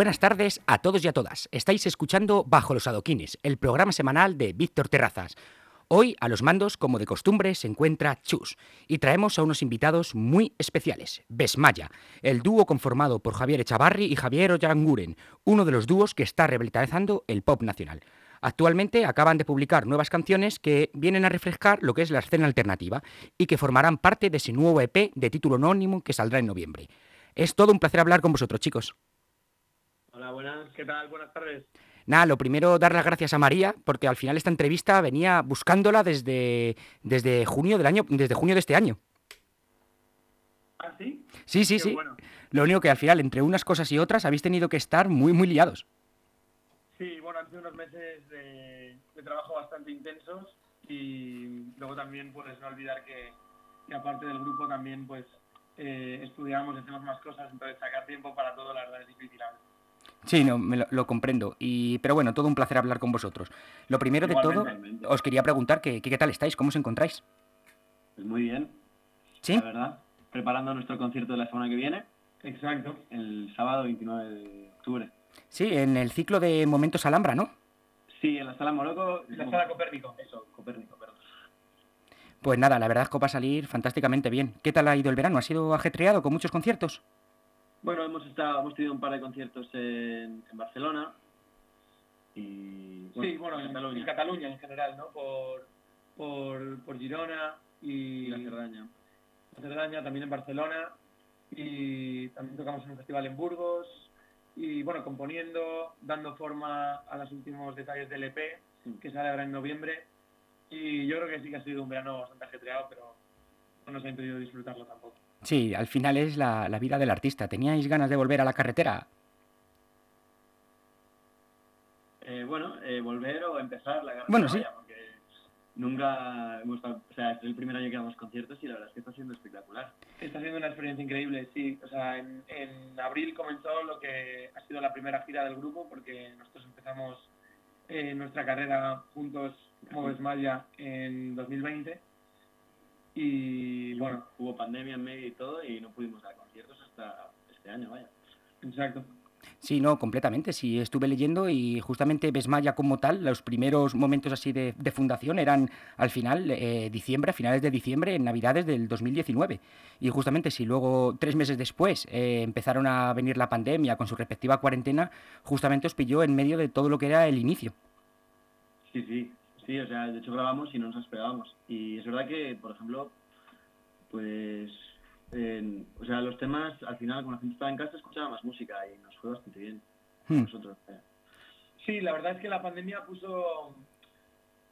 Buenas tardes a todos y a todas. Estáis escuchando Bajo los Adoquines, el programa semanal de Víctor Terrazas. Hoy, a los mandos, como de costumbre, se encuentra Chus y traemos a unos invitados muy especiales, Besmaya, el dúo conformado por Javier Echavarri y Javier Ollanguren, uno de los dúos que está revitalizando el pop nacional. Actualmente acaban de publicar nuevas canciones que vienen a refrescar lo que es la escena alternativa y que formarán parte de ese nuevo EP de título anónimo que saldrá en noviembre. Es todo un placer hablar con vosotros, chicos. Hola, buenas, ¿qué tal? Buenas tardes. Nada, lo primero, dar las gracias a María, porque al final esta entrevista venía buscándola desde, desde junio del año, desde junio de este año. ¿Ah, sí? Sí, sí, Qué sí. bueno. Lo único que al final, entre unas cosas y otras, habéis tenido que estar muy, muy liados. Sí, bueno, han sido unos meses de, de trabajo bastante intensos y luego también, pues, no olvidar que, que aparte del grupo también, pues, eh, estudiamos, hacemos más cosas, entonces sacar tiempo para todo, la verdad, es difícil. a veces. Sí, no, me lo, lo comprendo. Y, pero bueno, todo un placer hablar con vosotros. Lo primero de todo, Igualmente. os quería preguntar que, que qué tal estáis, cómo os encontráis. Pues muy bien, ¿Sí? la verdad. Preparando nuestro concierto de la semana que viene, Exacto. el sábado 29 de octubre. Sí, en el ciclo de Momentos Alhambra, ¿no? Sí, en la sala Morocco. La sala Copérnico. Eso, Copérnico, perdón. Pues nada, la verdad es que va a salir fantásticamente bien. ¿Qué tal ha ido el verano? ¿Ha sido ajetreado con muchos conciertos? Bueno, hemos estado, hemos tenido un par de conciertos en, en Barcelona y Sí, bueno, en Cataluña. en Cataluña en general, ¿no? Por, por, por Girona y, y la Cerdaña. en Cerdaña, también en Barcelona y también tocamos en un festival en Burgos y bueno, componiendo, dando forma a los últimos detalles del EP Sí. que sale ahora en noviembre y yo creo que sí que ha sido un verano bastante ajetreado pero no nos ha impedido disfrutarlo tampoco. Sí, al final es la, la vida del artista. ¿Teníais ganas de volver a la carretera? Eh, bueno, eh, volver o empezar la carrera. Bueno, sí. vaya, porque nunca hemos estado- o sea, es el primer año que damos conciertos y la verdad es que está siendo espectacular. Está siendo una experiencia increíble, sí. O sea, en, en abril comenzó lo que ha sido la primera gira del grupo, porque nosotros empezamos eh, nuestra carrera juntos como Besmaya en 2020. Y bueno, Hubo pandemia en medio y todo y no pudimos dar conciertos hasta este año, vaya. exacto. Sí, no, completamente. Sí, estuve leyendo y justamente Besmaya como tal, los primeros momentos así de, de fundación eran al final, eh, diciembre, a finales de diciembre, en Navidades del 2019. Y justamente si luego, tres meses después, eh, empezaron a venir la pandemia con su respectiva cuarentena, justamente os pilló en medio de todo lo que era el inicio. Sí, sí, sí, o sea, de hecho grabamos y no nos esperábamos. Y es verdad que, por ejemplo, pues, o sea, los temas, al final, cuando la gente estaba en casa, escuchaba más música y nos fue bastante bien. Hmm. Nosotros, eh. Sí, la verdad es que la pandemia puso,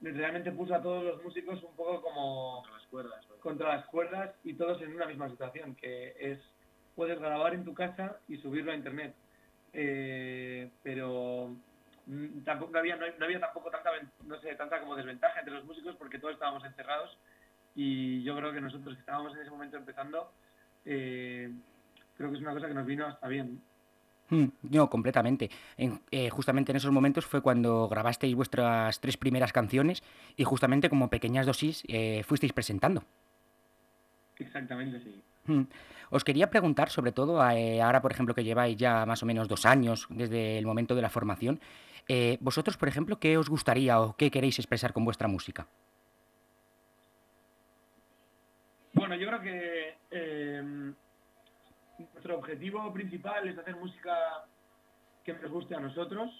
realmente puso a todos los músicos un poco como con las cuerdas. ¿no? contra las cuerdas y todos en una misma situación, que es puedes grabar en tu casa y subirlo a internet. Eh, pero tampoco no había, no, no había tampoco tanta no sé, tanta como desventaja entre los músicos porque todos estábamos encerrados y yo creo que nosotros que estábamos en ese momento empezando eh, creo que es una cosa que nos vino hasta bien. Mm, No, completamente. En- eh, justamente en esos momentos fue cuando grabasteis vuestras tres primeras canciones y justamente como pequeñas dosis eh, fuisteis presentando. Exactamente, sí. Mm. Os quería preguntar, sobre todo, eh, ahora por ejemplo que lleváis ya más o menos dos años desde el momento de la formación, eh, vosotros por ejemplo, ¿qué os gustaría o qué queréis expresar con vuestra música? Bueno, yo creo que eh, nuestro objetivo principal es hacer música que nos guste a nosotros.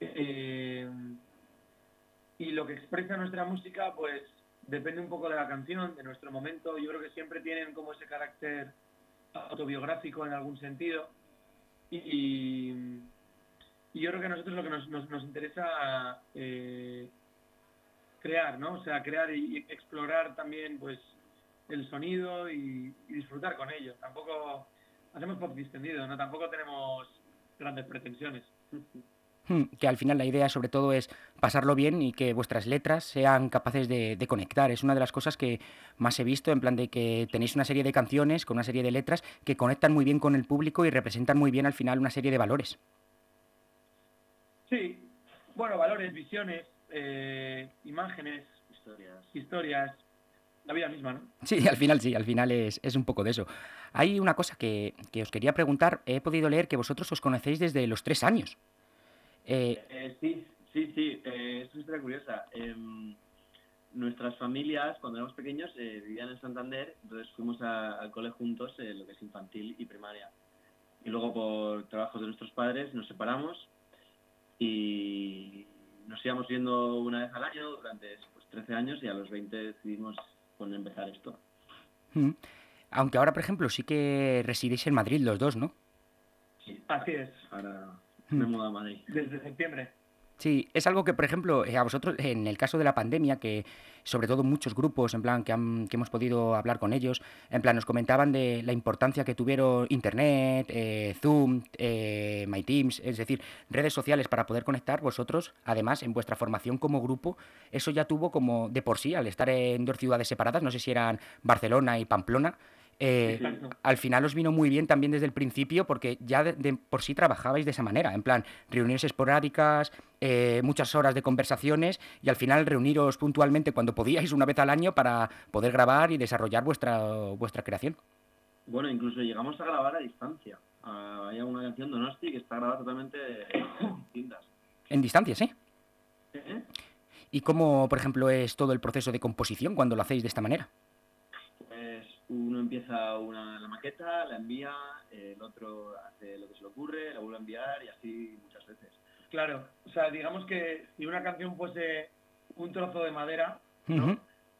eh, y lo que expresa nuestra música, pues depende un poco de la canción, de nuestro momento. Yo creo que siempre tienen como ese carácter autobiográfico en algún sentido. Y, y yo creo que a nosotros lo que nos, nos- interesa eh, crear, ¿no? O sea, crear y, explorar también, pues, el sonido y, disfrutar con ello. Tampoco hacemos pop distendido, ¿no? Tampoco tenemos grandes pretensiones. Mm, Que al final la idea sobre todo es pasarlo bien y que vuestras letras sean capaces de conectar. Es una de las cosas que más he visto, en plan de que tenéis una serie de canciones con una serie de letras que conectan muy bien con el público y representan muy bien al final una serie de valores. Sí, bueno, valores, visiones, eh, imágenes, Historias. historias. la vida misma, ¿no? Sí, al final sí, al final es, es un poco de eso. Hay una cosa que, que os quería preguntar. He podido leer que vosotros os conocéis desde los tres años. Eh, eh, sí, sí, sí, eh, es una historia curiosa. Em, nuestras familias, cuando éramos pequeños, eh, vivían en Santander, entonces fuimos a- al cole juntos, eh, lo que es infantil y primaria. Y luego por trabajos de nuestros padres nos separamos y nos íbamos viendo una vez al año durante pues, 13 años y a los 20 decidimos pues, empezar esto. Mm. Aunque ahora, por ejemplo, sí que residís en Madrid los dos, ¿no? Sí, Así es, ahora me a Madrid. desde septiembre. Sí, es algo que, por ejemplo, eh, a vosotros, en el caso de la pandemia, que sobre todo muchos grupos, en plan, que, han- que hemos podido hablar con ellos, en plan, nos comentaban de la importancia que tuvieron Internet, eh, Zoom, eh, MyTeams, es decir, redes sociales para poder conectar vosotros, además, en vuestra formación como grupo, eso ya tuvo como de por sí, al estar en dos ciudades separadas, no sé si eran Barcelona y Pamplona, eh, al final os vino muy bien también desde el principio porque ya de, de por sí trabajabais de esa manera, en plan, reuniones esporádicas, eh, muchas horas de conversaciones y al final reuniros puntualmente cuando podíais una vez al año para poder grabar y desarrollar vuestra, vuestra creación. Bueno, incluso llegamos a grabar a distancia. Ah, hay una canción de Donosti que está grabada totalmente distintas. En distancia, ¿sí? ¿Eh? ¿Y cómo, por ejemplo, es todo el proceso de composición cuando lo hacéis de esta manera? Uno empieza una, la maqueta, la envía, el otro hace lo que se le ocurre, la vuelve a enviar y así muchas veces. Claro, o sea, digamos que si una canción fuese un trozo de madera, ¿no?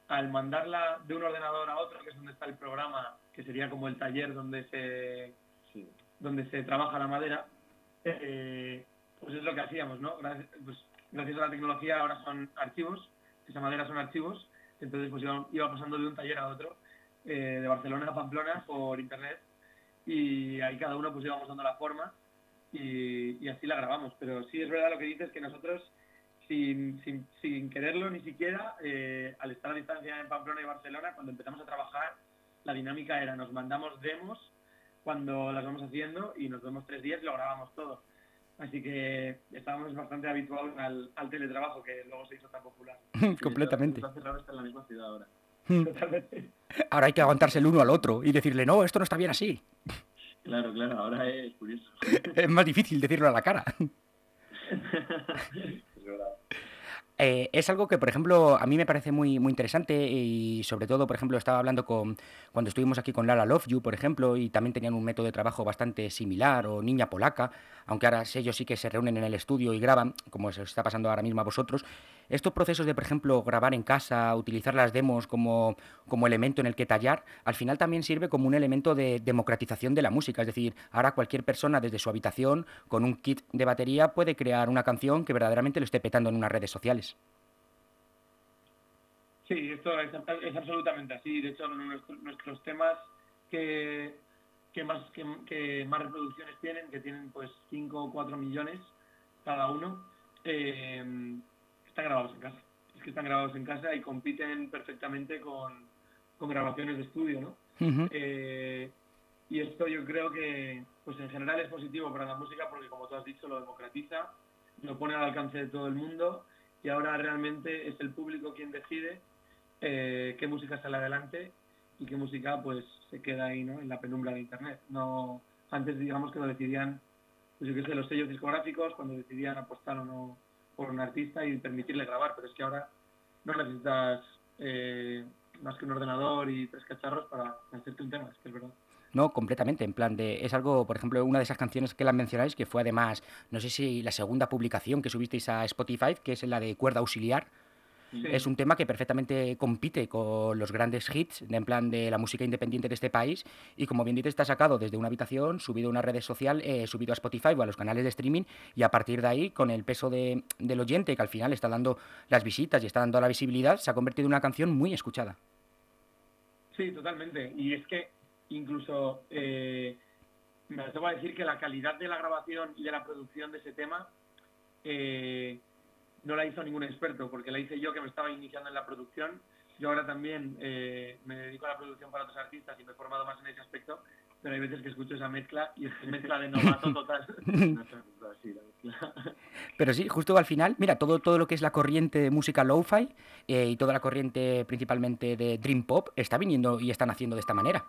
Al mandarla de un ordenador a otro, que es donde está el programa, que sería como el taller donde se, Sí. donde se trabaja la madera, eh, pues es lo que hacíamos, ¿no? Gracias, pues, gracias a la tecnología ahora son archivos, esa madera son archivos, entonces pues iba, iba pasando de un taller a otro, eh, de Barcelona a Pamplona por internet, y ahí cada uno pues íbamos dando la forma y, y así la grabamos. Pero sí es verdad lo que dices que nosotros, sin, sin, sin quererlo ni siquiera, eh, al estar a distancia en Pamplona y Barcelona, cuando empezamos a trabajar, la dinámica era nos mandamos demos cuando las vamos haciendo y nos vemos tres días y lo grabamos todo. Así que estábamos bastante habituados al, al teletrabajo que luego se hizo tan popular. Completamente. Nos hace raro estar en la misma ciudad ahora. Totalmente. Ahora hay que aguantarse el uno al otro y decirle, no, esto no está bien así. Claro, claro, ahora es curioso. Es más difícil decirlo a la cara. es verdad. Eh, es algo que, por ejemplo, a mí me parece muy, muy interesante y sobre todo, por ejemplo, estaba hablando con cuando estuvimos aquí con Lara Love You, por ejemplo, y también tenían un método de trabajo bastante similar, o Niña Polaca, aunque ahora ellos sí que se reúnen en el estudio y graban, como se os está pasando ahora mismo a vosotros. Estos procesos de, por ejemplo, grabar en casa, utilizar las demos como, como elemento en el que tallar, al final también sirve como un elemento de democratización de la música. Es decir, ahora cualquier persona desde su habitación, con un kit de batería, puede crear una canción que verdaderamente lo esté petando en unas redes sociales. Sí, esto es, absolutamente así. De hecho, nuestro- nuestros temas que, que más que más reproducciones tienen, que tienen pues 5 o 4 millones cada uno, eh, están grabados en casa. Es que están grabados en casa y compiten perfectamente con, con grabaciones de estudio, ¿no? Eh, y esto yo creo que, pues en general es positivo para la música porque, como tú has dicho, lo democratiza, lo pone al alcance de todo el mundo y ahora realmente es el público quien decide eh, qué música sale adelante y qué música pues se queda ahí, ¿no? En la penumbra de Internet. No, antes digamos que lo decidían, pues yo qué sé, los sellos discográficos cuando decidían apostar o no por un artista y permitirle grabar, pero es que ahora no necesitas eh, más que un ordenador y tres cacharros para hacerte un tema, es que es verdad. No, completamente, en plan de... Es algo, por ejemplo, una de esas canciones que la mencionáis, que fue además, no sé si la segunda publicación que subisteis a Spotify, que es la de cuerda auxiliar, Sí. es un tema que perfectamente compite con los grandes hits, de, en plan de la música independiente de este país, y como bien dices, está sacado desde una habitación, subido a una red social, eh, subido a Spotify o a los canales de streaming, y a partir de ahí, con el peso de- del oyente, que al final está dando las visitas y está dando la visibilidad, se ha convertido en una canción muy escuchada. Sí, totalmente. Y es que incluso eh, me atrevo a decir que la calidad de la grabación y de la producción de ese tema eh, no la hizo ningún experto, porque la hice yo que me estaba iniciando en la producción. Yo ahora también eh, me dedico a la producción para otros artistas y me he formado más en ese aspecto, pero hay veces que escucho esa mezcla y es mezcla de novato total. Pero sí, justo al final, mira, todo, todo lo que es la corriente de música lo-fi eh, y toda la corriente principalmente de Dream Pop está viniendo y están haciendo de esta manera.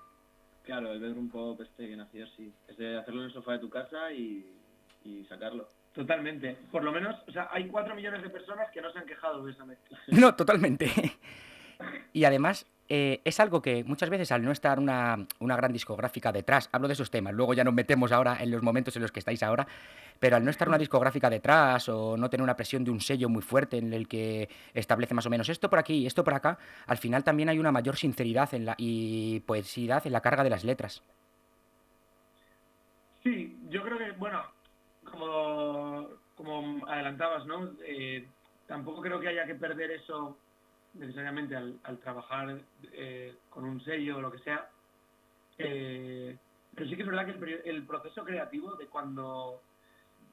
Claro, el bedroom pop este que nació, sí. Es de hacerlo en el sofá de tu casa y, y sacarlo. Totalmente. Por lo menos, o sea, hay cuatro millones de personas que no se han quejado de esa mezcla. No, totalmente. Y además, eh, es algo que muchas veces al no estar una, una, gran discográfica detrás, hablo de esos temas, luego ya nos metemos ahora en los momentos en los que estáis ahora, pero al no estar una discográfica detrás o no tener una presión de un sello muy fuerte en el que establece más o menos esto por aquí y esto por acá, al final también hay una mayor sinceridad en la, y poesidad en la carga de las letras. Sí, yo creo que, bueno, como, como adelantabas, ¿no? Eh, tampoco creo que haya que perder eso necesariamente al, trabajar eh, con un sello o lo que sea. Eh, pero sí que es verdad que el, proceso creativo de cuando,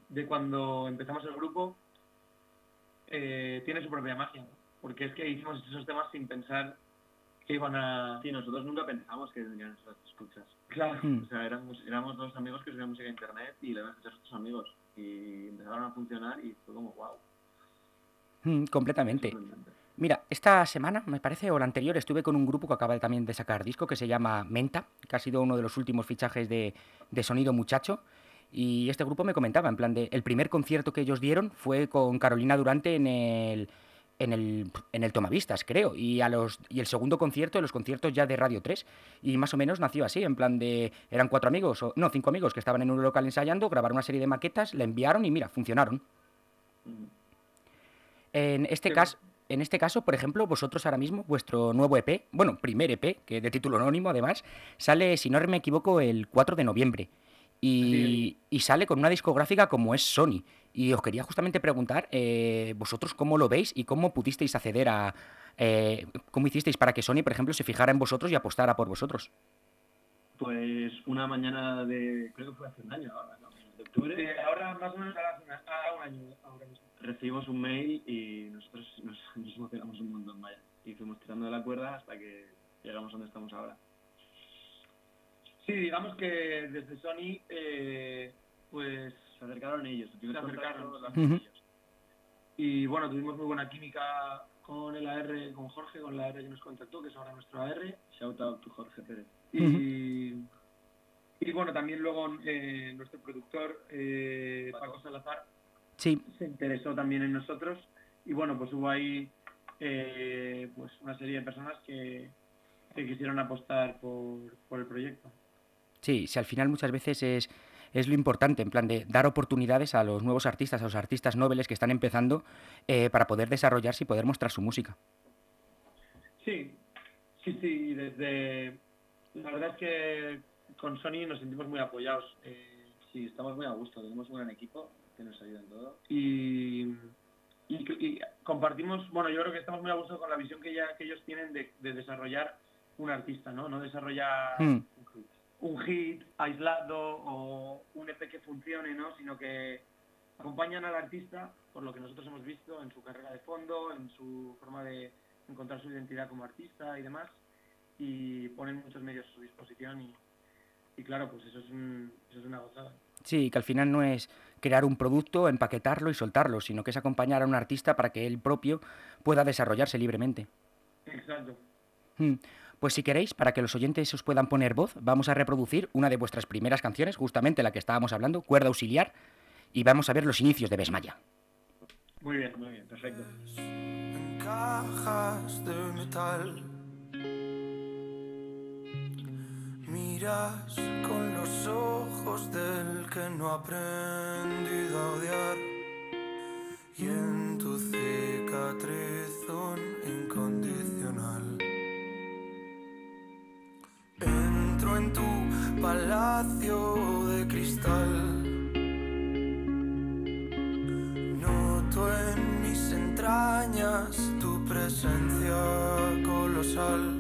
de cuando empezamos el grupo tiene su propia magia, porque es que hicimos esos temas sin pensar que iban a... Sí, nosotros nunca pensamos que tendrían esas escuchas. Claro. O sea, éramos, éramos dos amigos que subían música a internet y le iban a escuchar a sus amigos y empezaron a funcionar y fue como wow. Mm, completamente. Mira, esta semana, me parece, o la anterior, estuve con un grupo que acaba también de sacar disco que se llama Menta, que ha sido uno de los últimos fichajes de, de Sonido Muchacho. Y este grupo me comentaba, en plan de, el primer concierto que ellos dieron fue con Carolina Durante en el, en el, en el Tomavistas, creo, y, a los, y el segundo concierto, los conciertos ya de Radio 3, y más o menos nació así, en plan de, eran cuatro amigos, o no, cinco amigos que estaban en un local ensayando, grabaron una serie de maquetas, la enviaron y mira, funcionaron. En este caso... En este caso, por ejemplo, vosotros ahora mismo, vuestro nuevo EP, bueno, primer EP, que de título anónimo además, sale, si no me equivoco, el 4 de noviembre. Y, y sale con una discográfica como es Sony. Y os quería justamente preguntar, eh, vosotros cómo lo veis y cómo pudisteis acceder a... Eh, ¿Cómo hicisteis para que Sony, por ejemplo, se fijara en vosotros y apostara por vosotros? Pues una mañana de... creo que fue hace un año ahora, ¿no? De octubre. Sí, ahora más o menos ahora, ahora un año. Ahora mismo recibimos un mail y nosotros nos, nos, emocionamos un montón, vaya. Y fuimos tirando de la cuerda hasta que llegamos a donde estamos ahora. Sí, digamos que desde Sony, eh, pues... Se acercaron ellos. Se acercaron. Uh -huh. Y bueno, tuvimos muy buena química con el AR, con Jorge, con la AR que nos contactó, que es ahora nuestro AR. Shout out to Jorge Pérez. Y, uh -huh. y bueno, también luego eh, nuestro productor, eh, Paco. Paco Salazar, Sí. se interesó también en nosotros y bueno, pues hubo ahí eh, pues una serie de personas que, que quisieron apostar por, por, el proyecto. Sí, si al final muchas veces es, es lo importante, en plan de dar oportunidades a los nuevos artistas, a los artistas nobles que están empezando eh, para poder desarrollarse y poder mostrar su música. Sí, sí, sí, desde... La verdad es que con Sony nos sentimos muy apoyados. Eh, sí, estamos muy a gusto, tenemos un gran equipo que nos ayuda en todo. Y, y, y, compartimos, bueno, yo creo que estamos muy a gusto con la visión que, ya, que ellos tienen de, de desarrollar un artista, ¿no? No desarrollar mm. un hit aislado o un EP que funcione, ¿no? Sino que acompañan al artista, por lo que nosotros hemos visto, en su carrera de fondo, en su forma de encontrar su identidad como artista y demás, y ponen muchos medios a su disposición y, y claro, pues eso es, un, eso es una gozada. Sí, que al final no es crear un producto, empaquetarlo y soltarlo, sino que es acompañar a un artista para que él propio pueda desarrollarse libremente. Exacto. Hmm. Pues si queréis, para que los oyentes os puedan poner voz, vamos a reproducir una de vuestras primeras canciones, justamente la que estábamos hablando, Cuerda Auxiliar, y vamos a ver los inicios de Besmaya. Muy bien, muy bien, perfecto. En cajas de metal Miras con los ojos del que no ha aprendido a odiar y en tu cicatrizón en tu palacio de cristal. Noto en mis entrañas tu presencia colosal.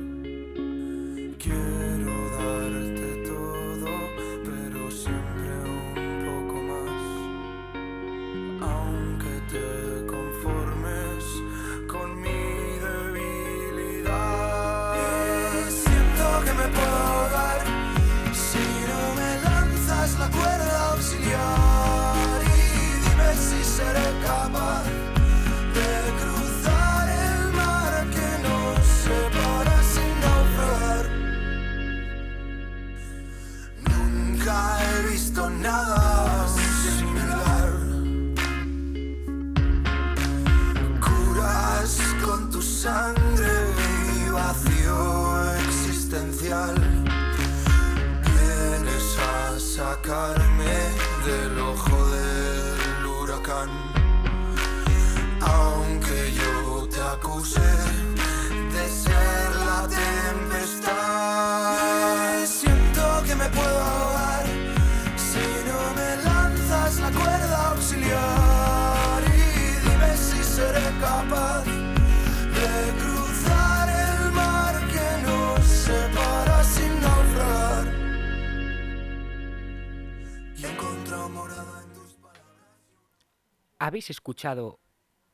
Habéis escuchado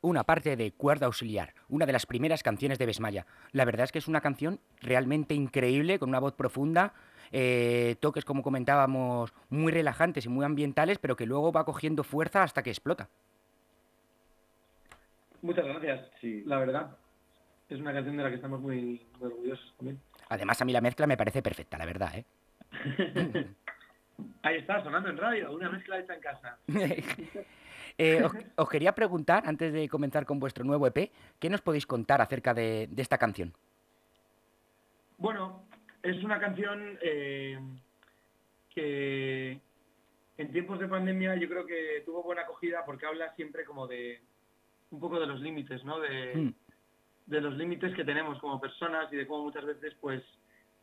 una parte de Cuerda Auxiliar, una de las primeras canciones de Besmaya. La verdad es que es una canción realmente increíble, con una voz profunda, eh, toques, como comentábamos, muy relajantes y muy ambientales, pero que luego va cogiendo fuerza hasta que explota. Muchas gracias. Sí. La verdad, es una canción de la que estamos muy, muy orgullosos también. Además, a mí la mezcla me parece perfecta, la verdad, ¿eh? Ahí está, sonando en radio, una mezcla hecha en casa. Eh, os, os quería preguntar, antes de comenzar con vuestro nuevo EP, ¿qué nos podéis contar acerca de, de esta canción? Bueno, es una canción eh, que en tiempos de pandemia yo creo que tuvo buena acogida porque habla siempre como de un poco de los límites, ¿no? De, Mm. de los límites que tenemos como personas y de cómo muchas veces pues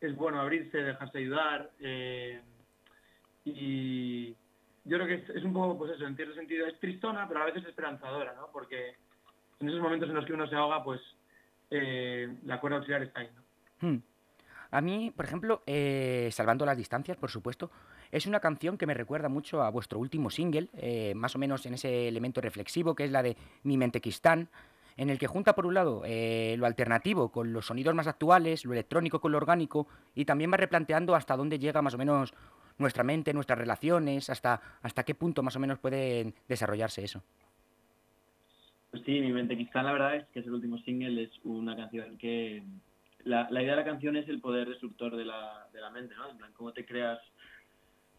es bueno abrirse, dejarse ayudar eh, y yo creo que es, un poco pues eso, en cierto sentido es tristona pero a veces esperanzadora, ¿no? Porque en esos momentos en los que uno se ahoga pues eh, la cuerda auxiliar está ahí, ¿no? Hmm. A mí, por ejemplo, eh, Salvando las Distancias, por supuesto, es una canción que me recuerda mucho a vuestro último single, eh, más o menos en ese elemento reflexivo que es la de Mi Mentequistán, en el que junta por un lado eh, lo alternativo con los sonidos más actuales, lo electrónico con lo orgánico, y también va replanteando hasta dónde llega más o menos nuestra mente, nuestras relaciones, hasta, hasta qué punto más o menos puede desarrollarse eso. Pues sí, mi mente Kistán, la verdad es que es el último single, es una canción que... La, la idea de la canción es el poder destructor de la, de la mente, ¿no? En plan, cómo te creas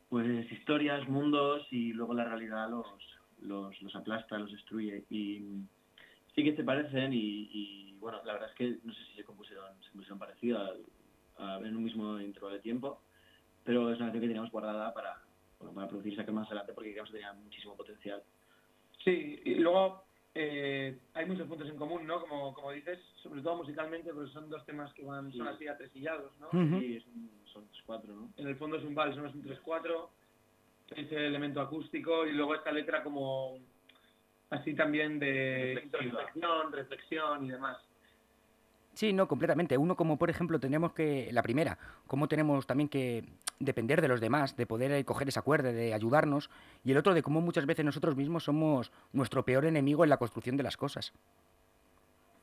pues historias, mundos y luego la realidad los, los, aplasta, los destruye. Y sí que se parecen y, y, bueno, la verdad es que no sé si se compusieron, se compusieron parecido en un mismo intervalo de tiempo, pero es una canción que teníamos guardada para, bueno, para producirse aquí más adelante porque creíamos que tenía muchísimo potencial. Sí, y luego eh, hay muchos puntos en común, ¿no? Como, como dices, sobre todo musicalmente, pues son dos temas que van, son Sí. así atresillados, ¿no? Sí, es un- son los cuatro, ¿no? En el fondo es un vals, no es un 3-4, ese elemento acústico y luego esta letra como así también de introspección, reflexión y demás. Sí, no, completamente. Uno como, por ejemplo, tenemos que, la primera, cómo tenemos también que depender de los demás, de poder eh, coger esa cuerda, de ayudarnos, y el otro de cómo muchas veces nosotros mismos somos nuestro peor enemigo en la construcción de las cosas.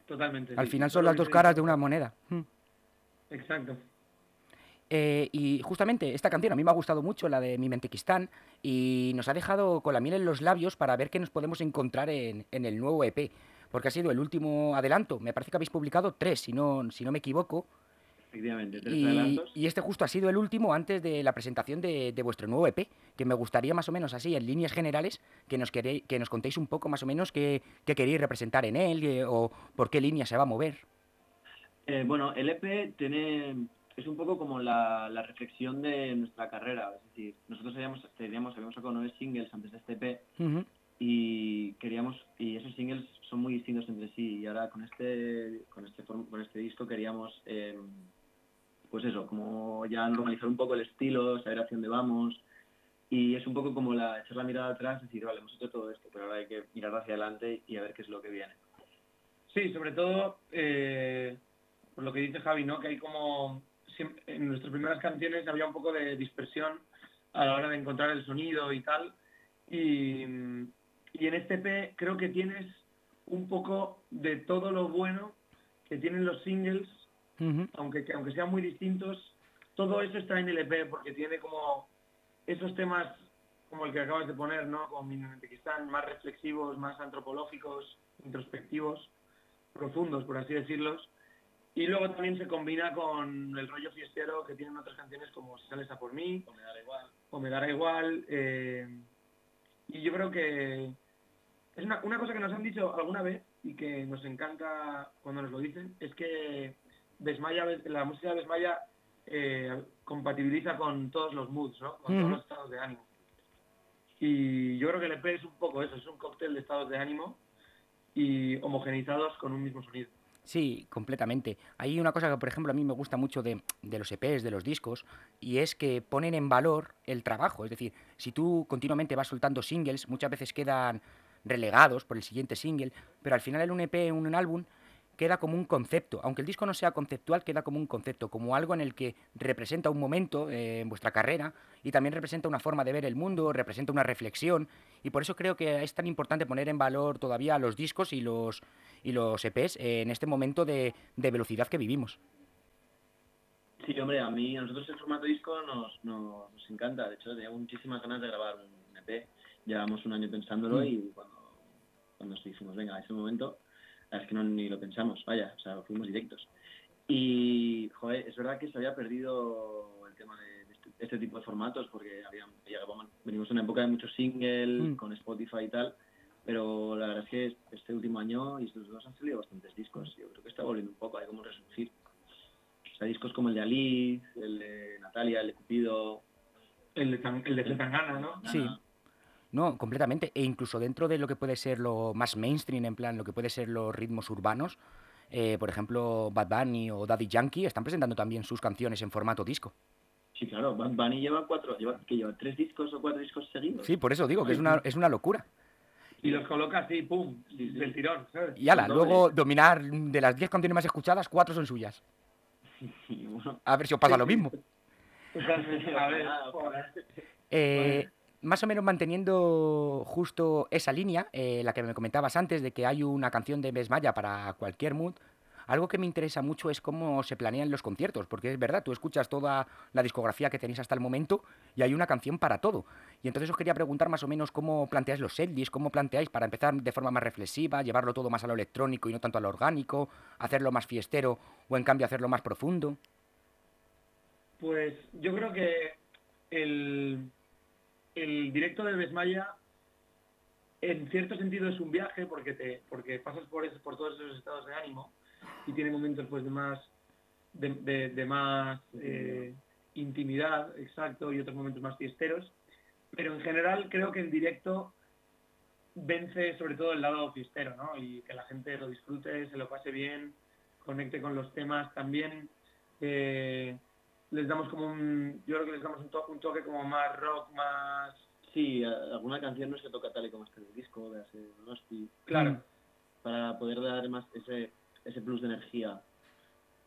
Totalmente. Al sí. final son las dos caras de una moneda. Mm. Exacto. Eh, y justamente esta canción a mí me ha gustado mucho, la de Mi Mentequistán, y nos ha dejado con la miel en los labios para ver qué nos podemos encontrar en, en el nuevo EP, porque ha sido el último adelanto. Me parece que habéis publicado tres, si no, si no me equivoco. Efectivamente, tres Y, adelantos. y este justo ha sido el último antes de la presentación de, de vuestro nuevo EP, que me gustaría más o menos así, en líneas generales, que nos, queréis, que nos contéis un poco más o menos qué, qué queréis representar en él o por qué línea se va a mover. Eh, bueno, el EP tiene es un poco como la, la reflexión de nuestra carrera. Es decir, nosotros habíamos, teníamos, habíamos sacado nueve singles antes de este EP. Y queríamos y esos singles son muy distintos entre sí y ahora con este con este con este disco queríamos eh, pues eso como ya normalizar un poco el estilo saber hacia dónde vamos y es un poco como la echar la mirada atrás y decir vale hemos hecho todo esto pero ahora hay que mirar hacia adelante y a ver qué es lo que viene Sí, sobre todo eh, por lo que dice Javi, ¿no? Que hay como en nuestras primeras canciones había un poco de dispersión a la hora de encontrar el sonido y tal. Y, y en este P creo que tienes un poco de todo lo bueno que tienen los singles, aunque que aunque sean muy distintos, todo eso está en el EP porque tiene como esos temas como el que acabas de poner, ¿no? Como están más reflexivos, más antropológicos, introspectivos, profundos, por así decirlos. Y luego también se combina con el rollo fiestero que tienen otras canciones como Si sales a por mí, o Me dará igual, o Me dará igual. eh, y yo creo que es una, una cosa que nos han dicho alguna vez y que nos encanta cuando nos lo dicen, es que la música de Desmaya eh, compatibiliza con todos los moods, ¿no? Con todos los estados de ánimo. Y yo creo que el EP es un poco eso, es un cóctel de estados de ánimo y homogeneizados con un mismo sonido. Sí, completamente. Hay una cosa que, por ejemplo, a mí me gusta mucho de, de los EPs, de los discos, y es que ponen en valor el trabajo. Es decir, si tú continuamente vas soltando singles, muchas veces quedan relegados por el siguiente single, pero al final en un EP, en un álbum, queda como un concepto. Aunque el disco no sea conceptual, queda como un concepto, como algo en el que representa un momento eh, en vuestra carrera y también representa una forma de ver el mundo, representa una reflexión. Y por eso creo que es tan importante poner en valor todavía los discos y los, y los EPs en este momento de, de velocidad que vivimos. Sí, hombre, a mí, a nosotros el formato disco nos, nos, nos encanta. De hecho, tenía muchísimas ganas de grabar un EP. Llevamos un año pensándolo Mm. y cuando, cuando nos dijimos, venga, a ese momento, la verdad es que no ni lo pensamos, vaya, o sea, fuimos directos. Y, joder, es verdad que se había perdido el tema de, de este, este tipo de formatos porque había, venimos de una época de muchos singles Mm. con Spotify y tal, pero la verdad es que este último año y estos dos han salido bastantes discos. Yo creo que está volviendo un poco, hay como resurgir. O sea, discos como el de Alice, el de Natalia, el de Cupido. El de, Tan- el de Zetangana, ¿no? Sí. No, completamente. E incluso dentro de lo que puede ser lo más mainstream, en plan, lo que puede ser los ritmos urbanos, eh, por ejemplo, Bad Bunny o Daddy Yankee están presentando también sus canciones en formato disco. Sí, claro, Bad Bunny lleva cuatro, lleva, que lleva tres discos o cuatro discos seguidos. Sí, por eso digo que es una, es una locura. Y los coloca así, pum, Sí, sí. del tirón, ¿sabes? Y ala, luego dominar de las 10 canciones más escuchadas, cuatro son suyas. A ver si os pasa lo mismo. A ver. Eh, más o menos manteniendo justo esa línea, eh, la que me comentabas antes, de que hay una canción de Besmaya para cualquier mood, algo que me interesa mucho es cómo se planean los conciertos, porque es verdad, tú escuchas toda la discografía que tenéis hasta el momento y hay una canción para todo. Y entonces os quería preguntar más o menos cómo planteáis los setlists, cómo planteáis para empezar de forma más reflexiva, llevarlo todo más a lo electrónico y no tanto a lo orgánico, hacerlo más fiestero o en cambio hacerlo más profundo. Pues yo creo que el, el directo de Besmaya en cierto sentido es un viaje porque te porque pasas por eso- por todos esos estados de ánimo y tiene momentos pues de más de, más eh, intimidad exacto y otros momentos más fiesteros. Pero en general creo que en directo vence sobre todo el lado fiestero no y que la gente lo disfrute se lo pase bien conecte con los temas también eh, les damos como un yo creo que les damos un, to- un toque como más rock más Sí, alguna canción no se toca tal y como está en el disco, de hacer Nosti, claro para poder dar más ese, ese plus de energía.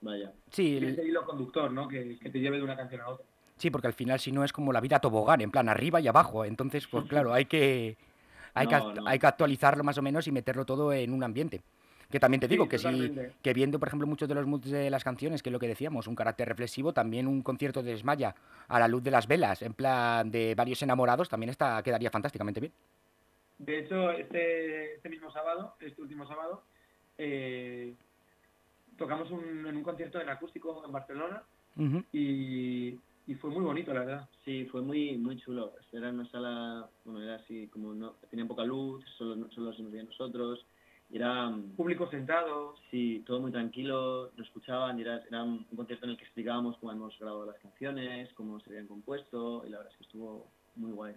Vaya. Sí, el- ese hilo conductor, ¿no? Que, que te lleve de una canción a otra. Sí, porque al final si no es como la vida tobogán, en plan arriba y abajo. Entonces, pues claro, hay que, hay, que, No, act- no. hay que actualizarlo más o menos y meterlo todo en un ambiente. Que también te digo Sí, que sí, totalmente. que viendo, por ejemplo, muchos de los moods de las canciones, que es lo que decíamos, un carácter reflexivo, también un concierto de Desmaya a la luz de las velas, en plan de varios enamorados, también está, quedaría fantásticamente bien. De hecho, este, este mismo sábado, este último sábado, eh, tocamos un- en un concierto en acústico en Barcelona Ujú. y, y fue muy bonito, la verdad. Sí, fue muy muy chulo. Era una sala, bueno, era así como no tenía poca luz, solo, solo se nos veía nosotros. Era, Público sentado, sí, todo muy tranquilo, nos escuchaban y era, era un concierto en el que explicábamos cómo hemos grabado las canciones, cómo se habían compuesto y la verdad es que estuvo muy guay.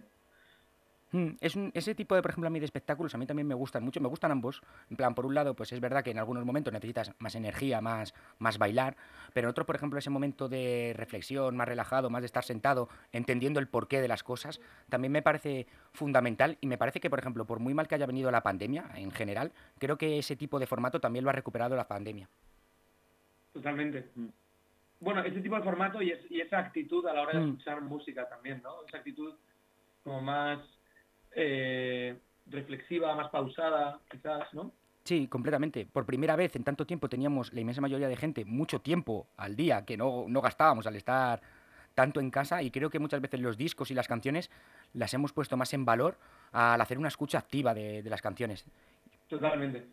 Mm, Es un- ese tipo de, por ejemplo, a mí de espectáculos a mí también me gustan mucho, me gustan ambos. En plan, por un lado, pues es verdad que en algunos momentos necesitas más energía, más, más bailar, pero en otros, por ejemplo, ese momento de reflexión, más relajado, más de estar sentado, entendiendo el porqué de las cosas, también me parece fundamental y me parece que, por ejemplo, por muy mal que haya venido la pandemia en general, creo que ese tipo de formato también lo ha recuperado la pandemia. totalmente. Mm. Bueno, ese tipo de formato y, es- y esa actitud a la hora de Mm. escuchar música también, ¿no? Esa actitud como más eh, reflexiva, más pausada, quizás, ¿no? Sí, completamente. Por primera vez en tanto tiempo teníamos la inmensa mayoría de gente mucho tiempo al día que no, no gastábamos al estar tanto en casa y creo que muchas veces los discos y las canciones las hemos puesto más en valor al hacer una escucha activa de, de las canciones. Totalmente.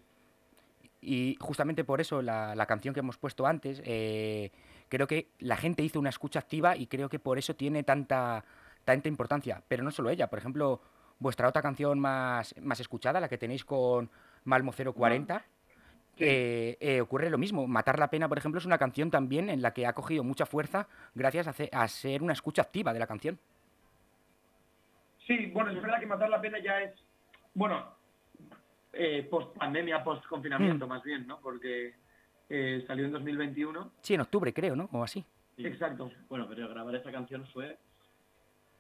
Y justamente por eso la, la canción que hemos puesto antes, eh, creo que la gente hizo una escucha activa y creo que por eso tiene tanta, tanta importancia. Pero no solo ella, por ejemplo, vuestra otra canción más, más escuchada, la que tenéis con Malmo 040, eh, eh, ocurre lo mismo. Matar la pena, por ejemplo, es una canción también en la que ha cogido mucha fuerza gracias a, a ser una escucha activa de la canción. Sí, bueno, es verdad que Matar la Pena ya es, bueno, eh, post pandemia, post confinamiento más bien, ¿no? Porque eh, salió en 2021. Sí, en octubre creo, ¿no? O así. Sí. Exacto. Bueno, pero grabar esta canción fue...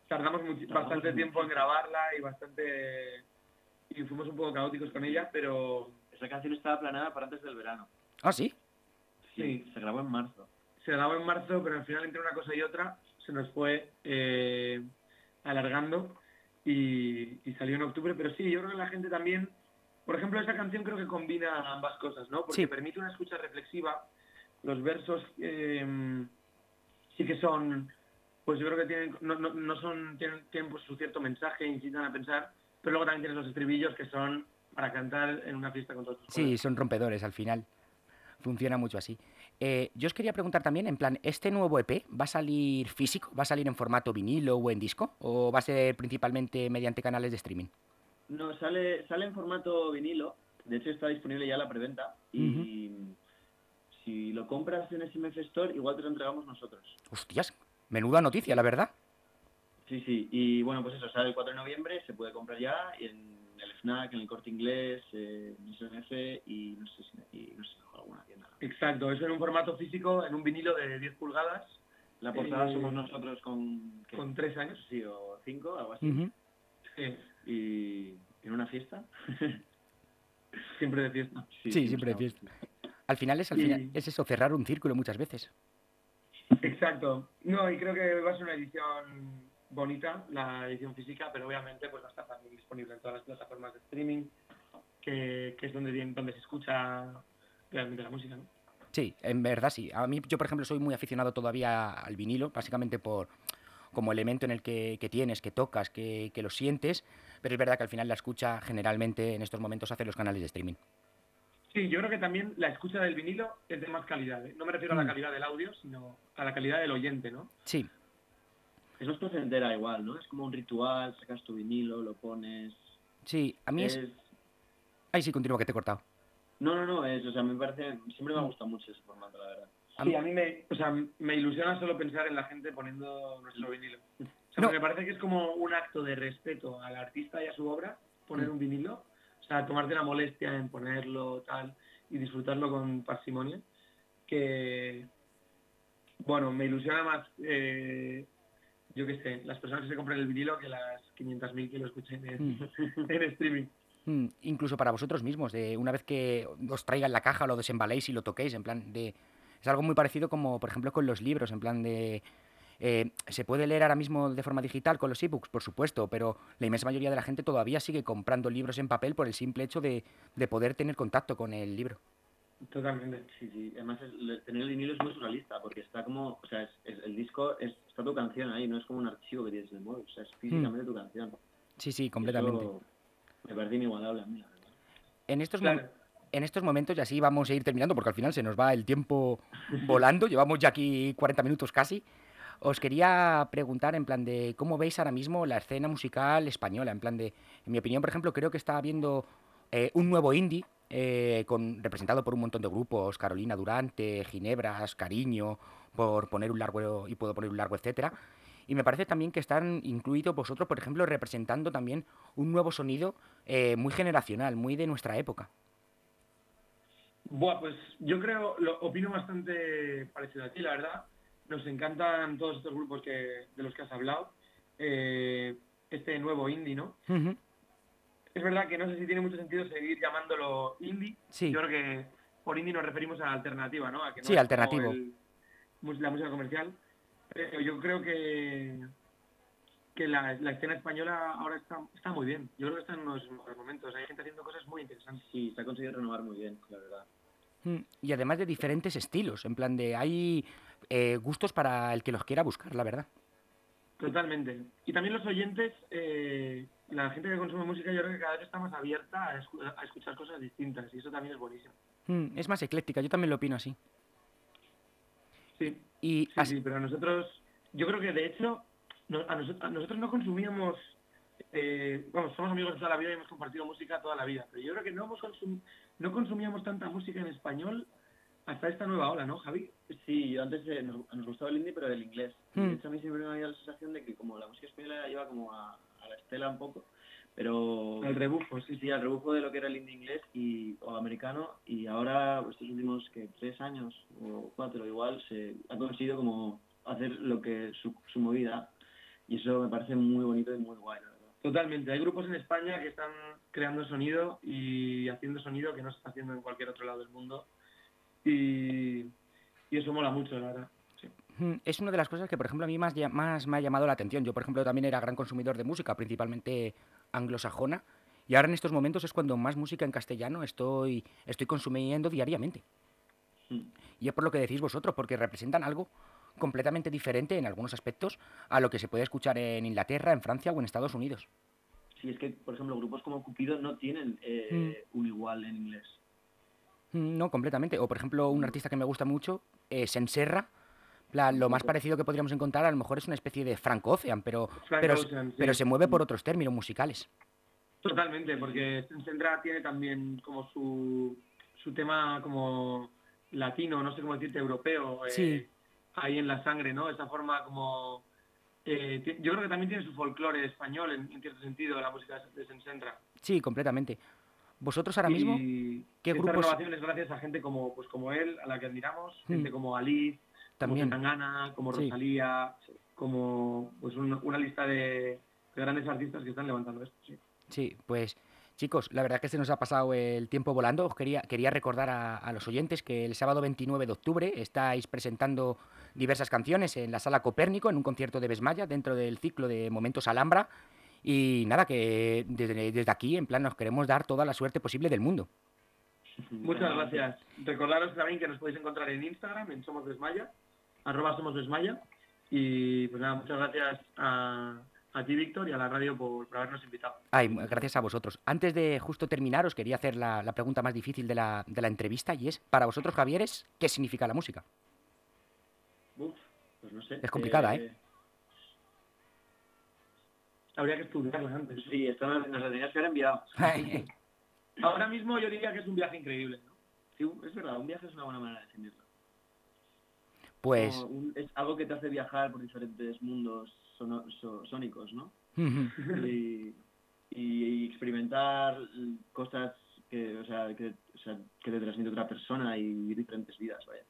Tardamos bastante tiempo en grabarla y bastante... Y fuimos un poco caóticos con ella, pero Esa canción estaba planeada para antes del verano. Ah, sí. Sí. Se grabó en marzo. se grabó en marzo, pero al final entre una cosa y otra se nos fue eh, alargando y, y salió en octubre. Pero sí, yo creo que la gente también, por ejemplo, esta canción creo que combina ambas cosas, ¿no? Porque Sí. permite una escucha reflexiva. Los versos eh, sí que son, pues yo creo que tienen, no, no, no son, tienen, tienen pues su cierto mensaje, incitan a pensar, pero luego también tienes los estribillos que son para cantar en una fiesta con todos tus Sí, son rompedores al final. Funciona mucho así. Eh, yo os quería preguntar también, en plan, ¿este nuevo EP va a salir físico? ¿Va a salir en formato vinilo o en disco? ¿O va a ser principalmente mediante canales de streaming? No, sale, sale en formato vinilo. De hecho, está disponible ya la preventa. Y si lo compras en SMF Store, igual te lo entregamos nosotros. Hostias, menuda noticia, la verdad. Sí, sí. Y bueno, pues eso, sale el 4 de noviembre, se puede comprar ya en el FNAC, en el Corte Inglés, eh, en y no sé si y no sé, mejor alguna tienda. Exacto, eso en un formato físico, en un vinilo de 10 pulgadas, La portada Eh, somos nosotros con... ¿qué? con 3 años. Sí, o 5, algo así. Sí, Y en una fiesta. siempre de fiesta. Sí, siempre de estamos. Al final es, al Y- final es eso, cerrar un círculo muchas veces. Exacto. No, y creo que va a ser una edición bonita, la edición física, pero obviamente pues va a estar también disponible en todas las plataformas de streaming, que, que es donde, donde se escucha realmente la música, ¿no? Sí, en verdad sí. A mí, yo por ejemplo, soy muy aficionado todavía al vinilo, básicamente por como elemento en el que, que tienes, que tocas, que, que lo sientes, pero es verdad que al final la escucha generalmente en estos momentos hace los canales de streaming. Sí, yo creo que también la escucha del vinilo es de más calidad. ¿eh? No me refiero a Mm. la calidad del audio, sino a la calidad del oyente, ¿no? Sí, Es más placentera igual, ¿no? Es como un ritual, sacas tu vinilo, lo pones... sí, a mí es... es... Ay, sí, continúa, que te he cortado. No, no, no, es, o sea, me parece... Siempre me ha gustado mucho ese formato, la verdad. A Sí, mí- a mí me, o sea, me ilusiona solo pensar en la gente poniendo nuestro vinilo. O sea, No. me parece que es como un acto de respeto al artista y a su obra poner Mm. un vinilo. O sea, tomarte la molestia en ponerlo, tal, y disfrutarlo con parsimonia. Que, bueno, me ilusiona más, eh, yo qué sé, las personas que se compren el vinilo que las 500.000 que lo escuchen en, en streaming. Mm, incluso para vosotros mismos, de una vez que os traigan la caja, lo desembaléis y lo toquéis, en plan de... Es algo muy parecido como, por ejemplo, con los libros, en plan de... eh, ¿Se puede leer ahora mismo de forma digital con los ebooks? Por supuesto, pero la inmensa mayoría de la gente todavía sigue comprando libros en papel por el simple hecho de, de poder tener contacto con el libro. Totalmente. Sí, sí. Además, tener el vinilo es muy surrealista, porque está como... O sea, es, es- el disco, es, está tu canción ahí, no es como un archivo que tienes en el móvil. O sea, es físicamente tu canción. Sí, sí, completamente. eso me parece inigualable a mí, la verdad. En estos, Claro. en estos momentos, y así vamos a ir terminando, porque al final se nos va el tiempo volando, llevamos ya aquí 40 minutos casi. Os quería preguntar en plan de cómo veis ahora mismo la escena musical española, en plan de, en mi opinión, por ejemplo, creo que está habiendo eh, un nuevo indie eh, con, representado por un montón de grupos, Carolina Durante, Ginebras, Cariño, por poner un largo y puedo poner un largo, etcétera. Y me parece también que están incluidos vosotros, por ejemplo, representando también un nuevo sonido eh, muy generacional, muy de nuestra época. Buah, pues yo creo, lo opino bastante parecido a ti, la verdad. Nos encantan todos estos grupos que, de los que has hablado. Eh, este nuevo indie, ¿no? Es verdad que no sé si tiene mucho sentido seguir llamándolo indie. Sí. Yo creo que por indie nos referimos a alternativa, ¿no? A que no Sí, alternativo. el- la música comercial. Pero yo creo que que la, la escena española ahora está, está muy bien. Yo creo que está en unos mejores momentos. Hay gente haciendo cosas muy interesantes. Sí, se ha conseguido renovar muy bien, la verdad. Mm, Y además de diferentes estilos, en plan de hay eh, gustos para el que los quiera buscar, la verdad. Totalmente. Y también los oyentes, eh, la gente que consume música, yo creo que cada vez está más abierta a, escu- a escuchar cosas distintas y eso también es buenísimo. Mm, Es más ecléctica, yo también lo opino así. Sí, Y sí, as- sí, pero nosotros, yo creo que de hecho, no- a, noso- a nosotros no consumíamos, eh, vamos, somos amigos de toda la vida y hemos compartido música toda la vida, pero yo creo que no, hemos consum- no consumíamos tanta música en español hasta esta nueva ola, ¿no, Javi? Sí, yo antes eh, nos, nos gustaba el indie, pero del inglés. Y Hmm. de hecho a mí siempre me había la sensación de que como la música española iba como a, la estela un poco, pero... El rebufo, sí, Sí, al rebufo de lo que era el indie inglés y, o americano y ahora estos últimos que tres años o cuatro igual se ha conseguido como hacer lo que su, su movida y eso me parece muy bonito y muy guay, verdad. Totalmente. Hay grupos en España que están creando sonido y haciendo sonido que no se está haciendo en cualquier otro lado del mundo. Y, y eso mola mucho, la verdad. Mm, Es una de las cosas que, por ejemplo, a mí más, más me ha llamado la atención. Yo, por ejemplo, también era gran consumidor de música, principalmente anglosajona, y ahora en estos momentos es cuando más música en castellano estoy, estoy consumiendo diariamente. Mm. Y es por lo que decís vosotros, porque representan algo completamente diferente en algunos aspectos a lo que se puede escuchar en Inglaterra, en Francia o en Estados Unidos. Sí, es que, por ejemplo, grupos como Cupido no tienen eh, un igual en inglés. Mm, No, completamente. O, por ejemplo, un artista que me gusta mucho es Enserra. plan, lo más parecido que podríamos encontrar a lo mejor es una especie de Frank Ocean, pero, Frank pero, Ocean, sí. pero se mueve por otros términos musicales. Totalmente, porque Sendra tiene también como su, su tema como latino, no sé cómo decirte, europeo, eh, Sí. ahí en la sangre, ¿no? Esa forma como... eh, yo creo que también tiene su folclore español, en, en cierto sentido, la música de Sensendra. Sí, completamente. Vosotros ahora mismo, Y ¿qué esta grupos- renovación es gracias a gente como, pues, como él, a la que admiramos, gente Mm. como Ali, También. como Zetangana, como Sí. Rosalía, como pues un- una lista de, de grandes artistas que están levantando esto. Sí. Sí, pues chicos, la verdad que se nos ha pasado el tiempo volando. Os quería, quería recordar a, a los oyentes que el sábado 29 de octubre estáis presentando diversas canciones en la sala Copérnico, en un concierto de Besmaya, dentro del ciclo de Momentos Alhambra. Y nada, que desde, desde aquí, en plan, nos queremos dar toda la suerte posible del mundo. Muchas gracias. Recordaros también que nos podéis encontrar en Instagram, en Somos Desmaya, arroba Somos Desmaya. Y pues nada, muchas gracias a, a ti, Víctor, y a la radio por, por habernos invitado. Ay, gracias a vosotros. Antes de justo terminar, os quería hacer la, la pregunta más difícil de la, de la entrevista y es, para vosotros, Javieres, ¿qué significa la música? Uf, pues no sé. Es complicada, ¿eh? Habría que estudiarla antes. Sí, esto nos, nos lo tenías que haber enviado. Ahora mismo yo diría que es un viaje increíble. ¿no? Sí, es verdad, un viaje es una buena manera de definirlo. Pues... Un- es algo que te hace viajar por diferentes mundos sono- so- sónicos, ¿no? y, y experimentar cosas que, o sea, que, o sea, que te transmite otra persona y diferentes vidas, vaya.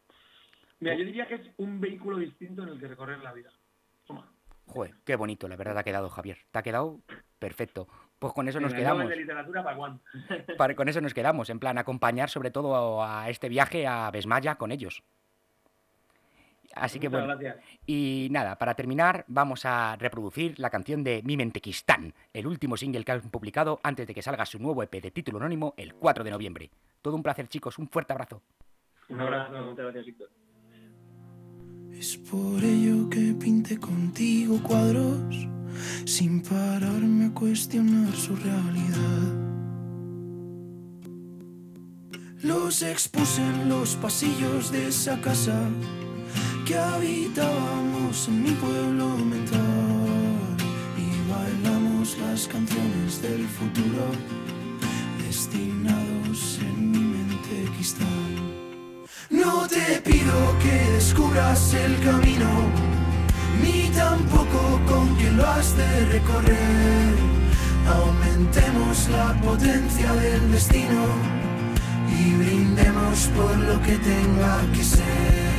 Mira, yo diría que es un vehículo distinto en el que recorrer la vida. Toma. Joder, qué bonito, la verdad te ha quedado, Javier. Te ha quedado perfecto. Pues con eso nos quedamos. de literatura para Juan. Para- con eso nos quedamos, en plan, acompañar sobre todo a este viaje a Besmaya con ellos. Así que Muchas bueno, gracias. y nada, para terminar, vamos a reproducir la canción de Mi Mentequistán, el último single que han publicado antes de que salga su nuevo EP de título anónimo el 4 de noviembre. Todo un placer, chicos, un fuerte abrazo. Un abrazo. Muchas gracias, Víctor. Es por ello que pinté contigo cuadros sin pararme a cuestionar su realidad. Los expuse en los pasillos de esa casa que habitábamos en mi pueblo mental y bailamos las canciones del futuro destinados en mi mente cristal. No te pido que descubras el camino, ni tampoco con quién lo has de recorrer. Aumentemos la potencia del destino y brindemos por lo que tenga que ser.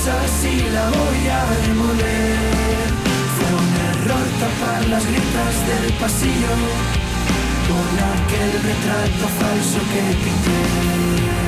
Casa si la voy a demoler. Fue un error tapar las grietas del pasillo con aquel retrato falso que pinté